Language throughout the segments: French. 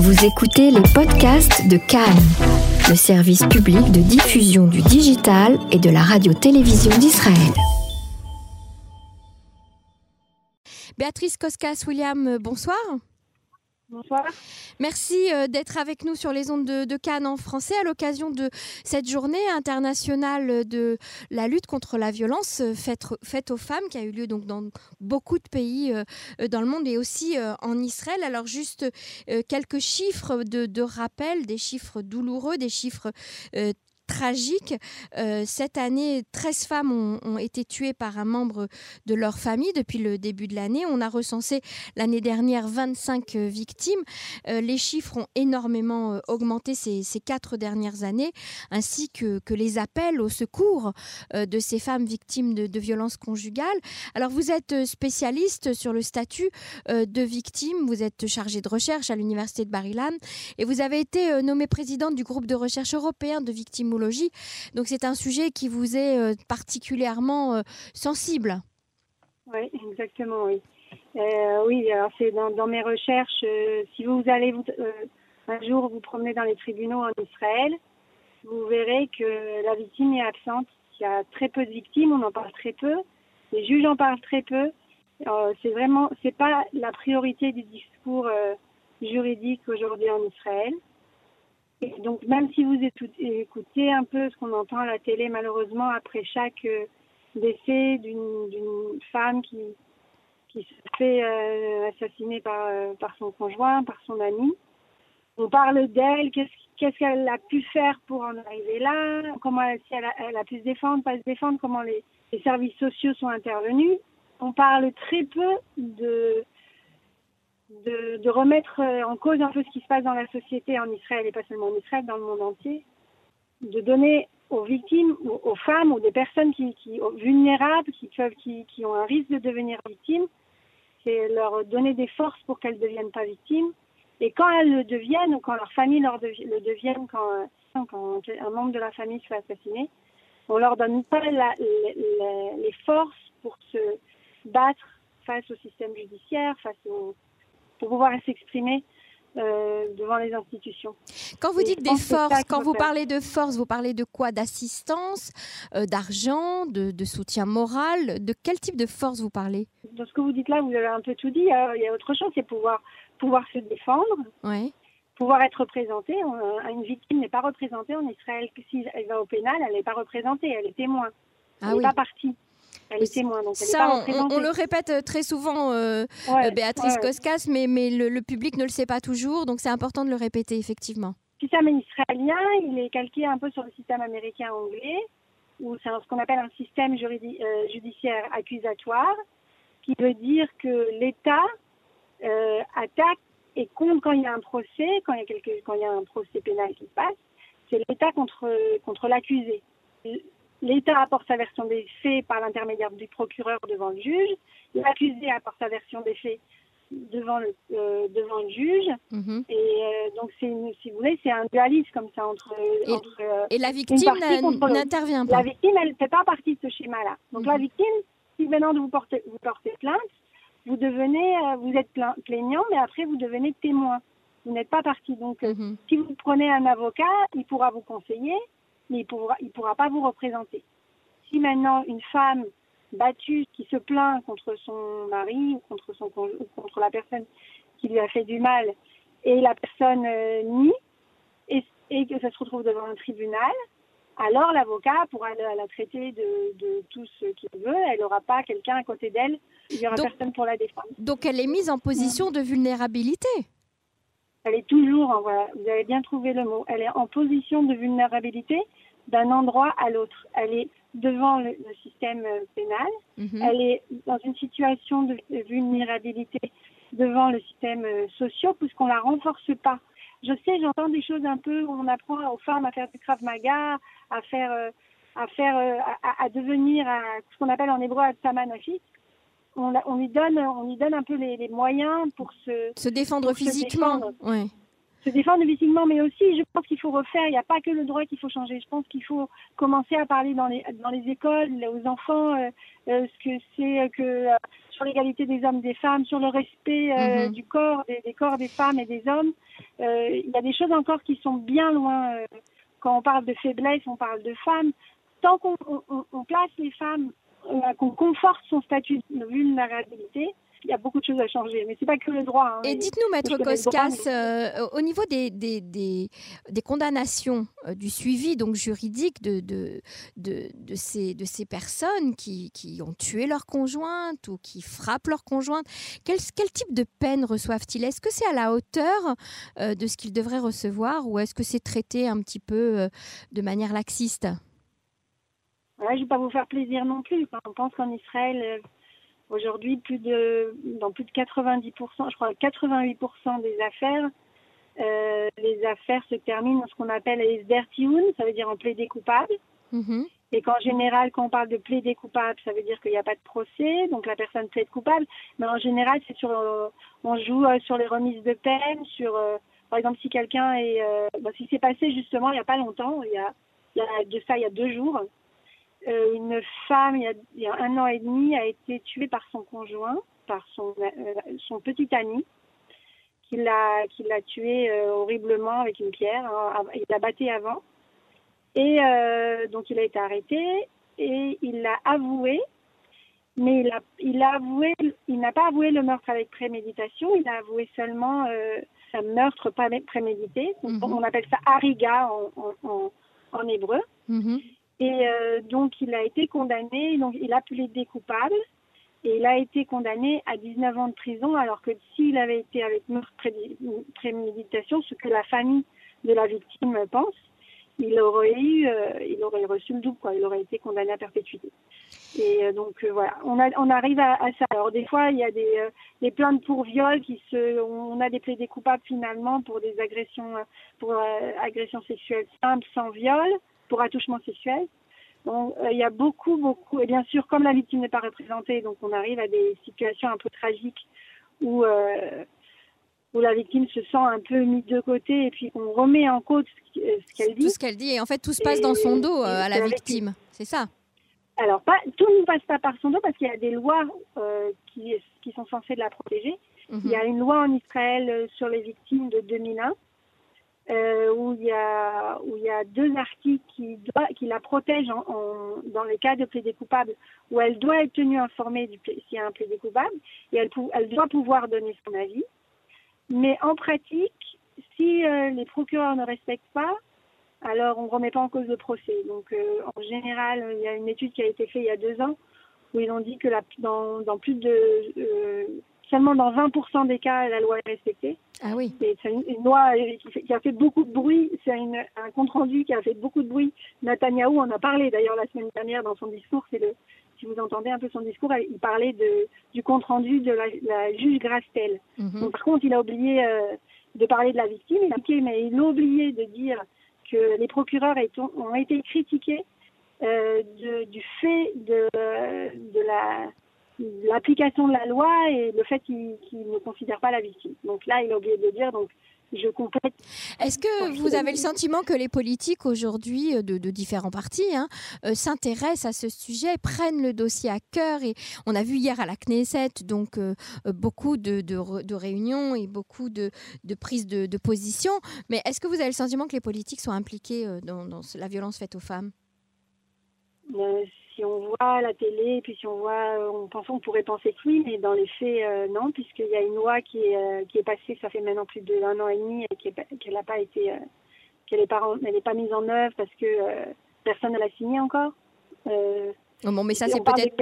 Vous écoutez les podcasts de Cannes, le service public de diffusion du digital et de la radio-télévision d'Israël. Béatrice Koskas-William, bonsoir. Bonsoir. Merci euh, d'être avec nous sur les ondes de, Cannes en français à l'occasion de cette journée internationale de la lutte contre la violence euh, faite, aux femmes qui a eu lieu donc dans beaucoup de pays euh, dans le monde et aussi en Israël. Alors juste quelques chiffres de, de, rappel, des chiffres douloureux, des chiffres tragique. Euh, cette année, 13 femmes ont, été tuées par un membre de leur famille depuis le début de l'année. On a recensé l'année dernière 25 euh, victimes. Euh, les chiffres ont énormément augmenté ces, quatre dernières années, ainsi que, les appels au secours de ces femmes victimes de, de, violences conjugales. Alors vous êtes spécialiste sur le statut de victime, vous êtes chargé de recherche à l'Université de Barilan et vous avez été nommé présidente du groupe de recherche européen de victimes donc c'est un sujet qui vous est euh, particulièrement euh, sensible. Oui, exactement, oui. Euh, oui, alors c'est dans, mes recherches, si vous allez un jour vous promener dans les tribunaux en Israël, vous verrez que la victime est absente. Il y a très peu de victimes, on en parle très peu. Les juges en parlent très peu. c'est vraiment, c'est pas la priorité du discours juridique aujourd'hui en Israël donc même si vous écoutez un peu ce qu'on entend à la télé, malheureusement, après chaque euh, décès d'une femme qui, qui se fait euh, assassiner par, euh, par son conjoint, par son ami, on parle d'elle, qu'est-ce qu'elle a pu faire pour en arriver là, comment elle, si elle, a, pu se défendre, pas se défendre, comment les services sociaux sont intervenus. On parle très peu de de, remettre euh, en cause un peu ce qui se passe dans la société en Israël et pas seulement en Israël, dans le monde entier, de donner aux victimes, aux, femmes ou des personnes qui, qui vulnérables, qui peuvent, qui, qui, ont un risque de devenir victimes, c'est leur donner des forces pour qu'elles ne deviennent pas victimes. Et quand elles le deviennent, ou quand leur famille leur le devienne, quand, quand, un membre de la famille se fait assassiner, on leur donne pas les forces pour se battre face au système judiciaire, face au, pour pouvoir s'exprimer euh, devant les institutions. Quand vous dites des forces, quand vous parlez de force, vous parlez de quoi? D'assistance, euh, d'argent, de, soutien moral? De quel type de force vous parlez? Dans ce que vous dites là, vous avez un peu tout dit. Il y a autre chose, c'est pouvoir, pouvoir se défendre, oui. pouvoir être représentée. Une victime n'est pas représentée en Israël. Si elle va au pénal, elle n'est pas représentée, elle est témoin. Elle n'est pas partie. Elle est témoin, donc elle Ça, on, le répète euh, très souvent, euh, euh, Béatrice Koskas, mais, mais le, public ne le sait pas toujours, donc c'est important de le répéter, effectivement. Le système israélien, il est calqué un peu sur le système américain-anglais, où c'est ce qu'on appelle un système judiciaire accusatoire, qui veut dire que l'État attaque et compte quand il y a un procès, quand il y a, quelque, quand il y a un procès pénal qui se passe, c'est l'État contre, contre l'accusé L'État apporte sa version des faits par l'intermédiaire du procureur devant le juge. L'accusé apporte sa version des faits devant le, euh, devant le juge. Mhm. Et euh, donc, c'est si vous voulez, c'est un dualisme comme ça entre. Et, entre, euh, et la victime n'intervient pas. La victime, elle ne fait pas partie de ce schéma-là. Donc, la mhm. victime, si maintenant vous portez, vous portez plainte, vous devenez, vous êtes plaignant, mais après, vous devenez témoin. Vous n'êtes pas partie. Donc, mhm. si vous prenez un avocat, il pourra vous conseiller mais il ne pourra, il pourra pas vous représenter. Si maintenant une femme battue qui se plaint contre son mari ou contre, son, contre la personne qui lui a fait du mal et la personne euh, nie et, et, que ça se retrouve devant un tribunal, alors l'avocat pourra la, traiter de, de, tout ce qu'il veut. Elle n'aura pas quelqu'un à côté d'elle. Il n'y aura personne pour la défendre. Donc elle est mise en position de vulnérabilité. Elle est toujours, vous avez bien trouvé le mot, elle est en position de vulnérabilité d'un endroit à l'autre. Elle est devant le, système euh, pénal, mhm. elle est dans une situation de vulnérabilité devant le système euh, social puisqu'on la renforce pas. Je sais, j'entends des choses un peu où on apprend aux femmes à faire du krav maga, à faire, euh, à faire, à, devenir ce qu'on appelle en hébreu samanafit. On, on, lui donne, on lui donne un peu les, moyens pour se, se défendre physiquement. Se se défendre physiquement, mais aussi, je pense qu'il faut refaire. Il n'y a pas que le droit qu'il faut changer. Je pense qu'il faut commencer à parler dans les, dans les écoles, aux enfants, euh, euh, ce que c'est que sur l'égalité des hommes et des femmes, sur le respect euh, Mhm. du corps, des, des corps des femmes et des hommes. Euh, Il y a des choses encore qui sont bien loin. euh, quand on parle de faiblesse, on parle de femmes. Tant qu'on on- on- on place les femmes, euh, qu'on conforte son statut de vulnérabilité, il y a beaucoup de choses à changer. Mais c'est pas que le droit. hein. Et dites-nous, Maître Koskas, euh, au niveau des, des, des, des condamnations, euh, du suivi donc juridique de, de, de, de ces, de ces personnes qui, qui ont tué leur conjointe ou qui frappent leur conjointe, quel, quel type de peine reçoivent-ils? Est-ce que c'est à la hauteur euh, de ce qu'ils devraient recevoir ou est-ce que c'est traité un petit peu de manière laxiste? Ouais, je ne vais pas vous faire plaisir non plus. On pense qu'en Israël, aujourd'hui, plus de, dans plus de 90%, je crois 88% des affaires, euh, les affaires se terminent dans ce qu'on appelle les dertioun, ça veut dire en plaidé coupable. Mhm. Et qu'en général, quand on parle de plaider coupable, ça veut dire qu'il n'y a pas de procès, donc la personne plaide coupable. Mais en général, c'est sur, euh, on joue euh, sur les remises de peine, sur, euh, par exemple, si quelqu'un est, euh, bah, si c'est passé justement il n'y a pas longtemps, il y a, il y a de ça il y a deux jours, euh, une femme il y, a, il y a un an et demi a été tuée par son conjoint, par son, euh, son petit ami, qui l'a, qui l'a tuée euh, horriblement avec une pierre. hein, il l'a batté avant. Et donc il a été arrêté et il l'a avoué, mais il a, il a avoué, il n'a pas avoué le meurtre avec préméditation, il a avoué seulement un meurtre pas prémédité. Mhm. On appelle ça hariga en, en, en, en hébreu. Mhm. Et euh, donc il a été condamné, donc il a plaidé coupable et il a été condamné à 19 ans de prison, alors que s'il avait été avec meurtre pré- préméditation, ce que la famille de la victime pense, il aurait eu, euh, il aurait reçu le double, quoi. Il aurait été condamné à perpétuité. Et euh, donc voilà, on, arrive à, ça. Alors des fois, il y a des, plaintes pour viol qui on a des plaidés coupables finalement pour des agressions, pour agressions sexuelles simples sans viol, pour attouchement sexuel. Donc euh, il y a beaucoup, beaucoup. Et bien sûr, comme la victime n'est pas représentée, donc on arrive à des situations un peu tragiques où euh, où la victime se sent un peu mise de côté et puis qu'on remet en cause ce ce qu'elle Tout dit. ce qu'elle dit, et en fait tout se passe dans son dos euh, à la victime, c'est ça Alors, pas, tout ne passe pas par son dos parce qu'il y a des lois euh, qui, qui sont censées la protéger. Mhm. Il y a une loi en Israël euh, sur les victimes de 2001 euh, où, il y a, où il y a deux articles qui, qui la protègent en, en- dans les cas de plaidé coupable où elle doit être tenue informée s'il y a un plaidé coupable et elle, elle doit pouvoir donner son avis. Mais en pratique, si euh, les procureurs ne respectent pas, alors on ne remet pas en cause le procès. Donc euh, en général, il y a une étude qui a été faite il y a deux ans où ils ont dit que dans, dans plus de seulement dans 20% des cas, la loi est respectée. Ah oui. C'est une, une loi euh, qui, a fait beaucoup de bruit. C'est un compte rendu qui a fait beaucoup de bruit. Netanyahou en a parlé d'ailleurs la semaine dernière dans son discours. C'est le, si vous entendez un peu son discours, il parlait de, du compte rendu de la, la juge Grastel. Mhm. Donc, par contre, il a oublié euh, de parler de la victime, il a oublié- mais il a oublié de dire que les procureurs ont été critiqués euh, de- du fait de, de la l'application de la loi et le fait qu'ils ne considèrent pas la victime. Donc là, il a oublié de dire, donc je complète. Est-ce que vous avez le sentiment que les politiques aujourd'hui, euh, de, de différents partis, hein, euh, s'intéressent à ce sujet, prennent le dossier à cœur et on a vu hier à la Knesset donc euh, beaucoup de, de re- de réunions et beaucoup de, prises de, position. Mais est-ce que vous avez le sentiment que les politiques sont impliqués dans, la violence faite aux femmes? Euh, si on voit la télé, puis si on voit, euh, on pense, on pourrait penser que oui, mais dans les faits, euh, non, puisqu'il y a une loi qui est, euh, qui est passée, ça fait maintenant plus d'un an et demi, et qu'elle n'a pas été, euh, qu'elle n'est pas, elle pas mise en œuvre parce que personne ne l'a signée encore. Oh, Bon, mais ça c'est peut-être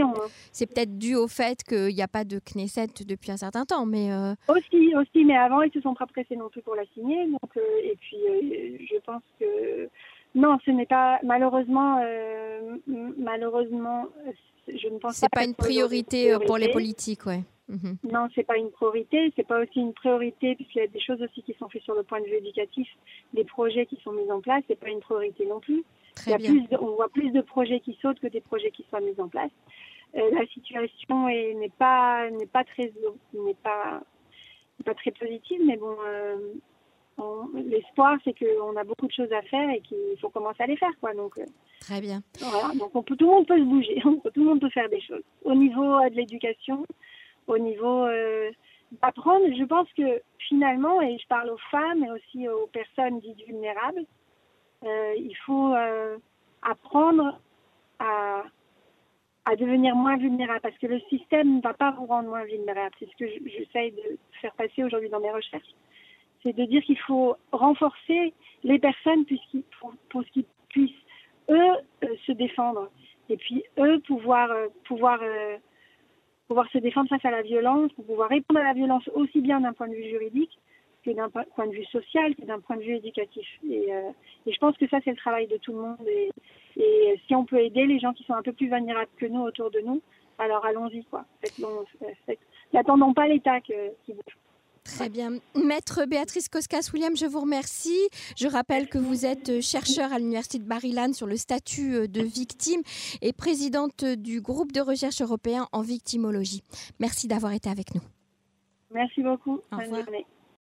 hein. peut-être dû au fait qu'il n'y a pas de Knesset depuis un certain temps, mais euh, Aussi, aussi, mais avant, ils se sont pas pressés non plus pour la signer. Donc, euh, et puis, euh, je pense que non, ce n'est pas malheureusement, euh, malheureusement, je ne pense c'est pas. pas une priorité euh, pour les politiques, ouais. Mhm. Non, c'est pas une priorité. C'est pas aussi une priorité puisqu'il y a des choses aussi qui sont faites sur le point de vue éducatif, des projets qui sont mis en place. C'est pas une priorité non plus. Il y Très a bien. plus de- on voit plus de projets qui sautent que des projets qui soient mis en place. Euh, la situation est- n'est pas n'est pas très n'est pas pas très positive, mais bon, euh, l'espoir, c'est qu'on a beaucoup de choses à faire et qu'il faut commencer à les faire. Quoi. Donc, euh, Très bien. Voilà, donc on peut, tout le monde peut se bouger, tout le monde peut faire des choses. Au niveau euh, de l'éducation, au niveau euh, d'apprendre, je pense que finalement, et je parle aux femmes et aussi aux personnes dites vulnérables, il faut apprendre à, à devenir moins vulnérable parce que le système ne va pas vous rendre moins vulnérable. C'est ce que j'essaye de faire passer aujourd'hui dans mes recherches c'est de dire qu'il faut renforcer les personnes pour, pour qu'ils puissent, eux, euh, se défendre. Et puis, eux, pouvoir, euh, pouvoir, euh, pouvoir se défendre face à la violence, pour pouvoir répondre à la violence aussi bien d'un point de vue juridique que d'un point de vue social, que d'un point de vue éducatif. Et, je pense que ça, c'est le travail de tout le monde. Et, et, si on peut aider les gens qui sont un peu plus vulnérables que nous autour de nous, alors allons-y, quoi. N'attendons pas l'État qui bouge. Très bien. Maître Béatrice Koskas-William, je vous remercie. Je rappelle que vous êtes chercheur à l'Université de Maryland sur le statut euh, de victime et présidente du groupe de recherche européen en victimologie. Merci d'avoir été avec nous. Merci beaucoup. Au revoir.